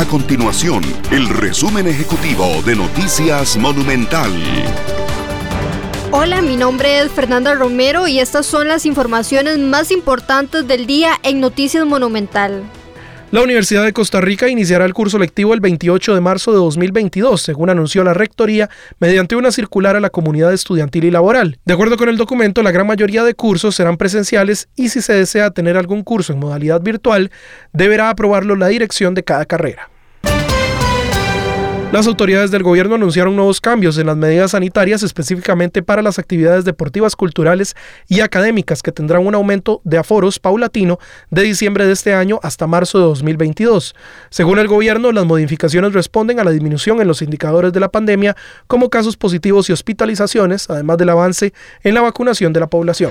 A continuación, el resumen ejecutivo de Noticias Monumental. Hola, mi nombre es Fernanda Romero y estas son las informaciones más importantes del día en Noticias Monumental. La Universidad de Costa Rica iniciará el curso lectivo el 28 de marzo de 2022, según anunció la Rectoría, mediante una circular a la comunidad estudiantil y laboral. De acuerdo con el documento, la gran mayoría de cursos serán presenciales y si se desea tener algún curso en modalidad virtual, deberá aprobarlo la dirección de cada carrera. Las autoridades del gobierno anunciaron nuevos cambios en las medidas sanitarias específicamente para las actividades deportivas, culturales y académicas que tendrán un aumento de aforos paulatino de diciembre de este año hasta marzo de 2022. Según el gobierno, las modificaciones responden a la disminución en los indicadores de la pandemia como casos positivos y hospitalizaciones, además del avance en la vacunación de la población.